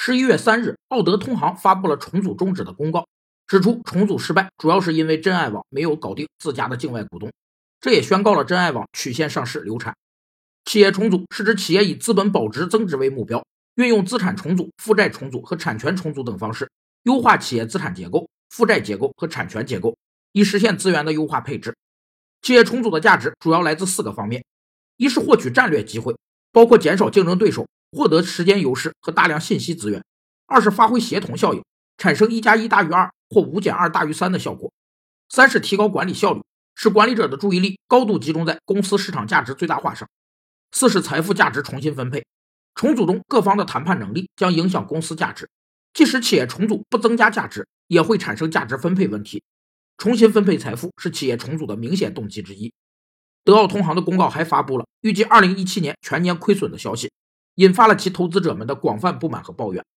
十一月三日，奥德通航发布了重组终止的公告，指出重组失败主要是因为真爱网没有搞定自家的境外股东，这也宣告了真爱网曲线上市流产。企业重组是指企业以资本保值增值为目标，运用资产重组、负债重组和产权重组等方式，优化企业资产结构、负债结构和产权结构，以实现资源的优化配置。企业重组的价值主要来自四个方面：一是获取战略机会，包括减少竞争对手。获得时间优势和大量信息资源；二是发挥协同效应，产生一加一大于二或五减二大于三的效果；三是提高管理效率，使管理者的注意力高度集中在公司市场价值最大化上；四是财富价值重新分配。重组中各方的谈判能力将影响公司价值，即使企业重组不增加价值，也会产生价值分配问题。重新分配财富是企业重组的明显动机之一。德奥通航的公告还发布了预计二零一七年全年亏损的消息。引发了其投资者们的广泛不满和抱怨。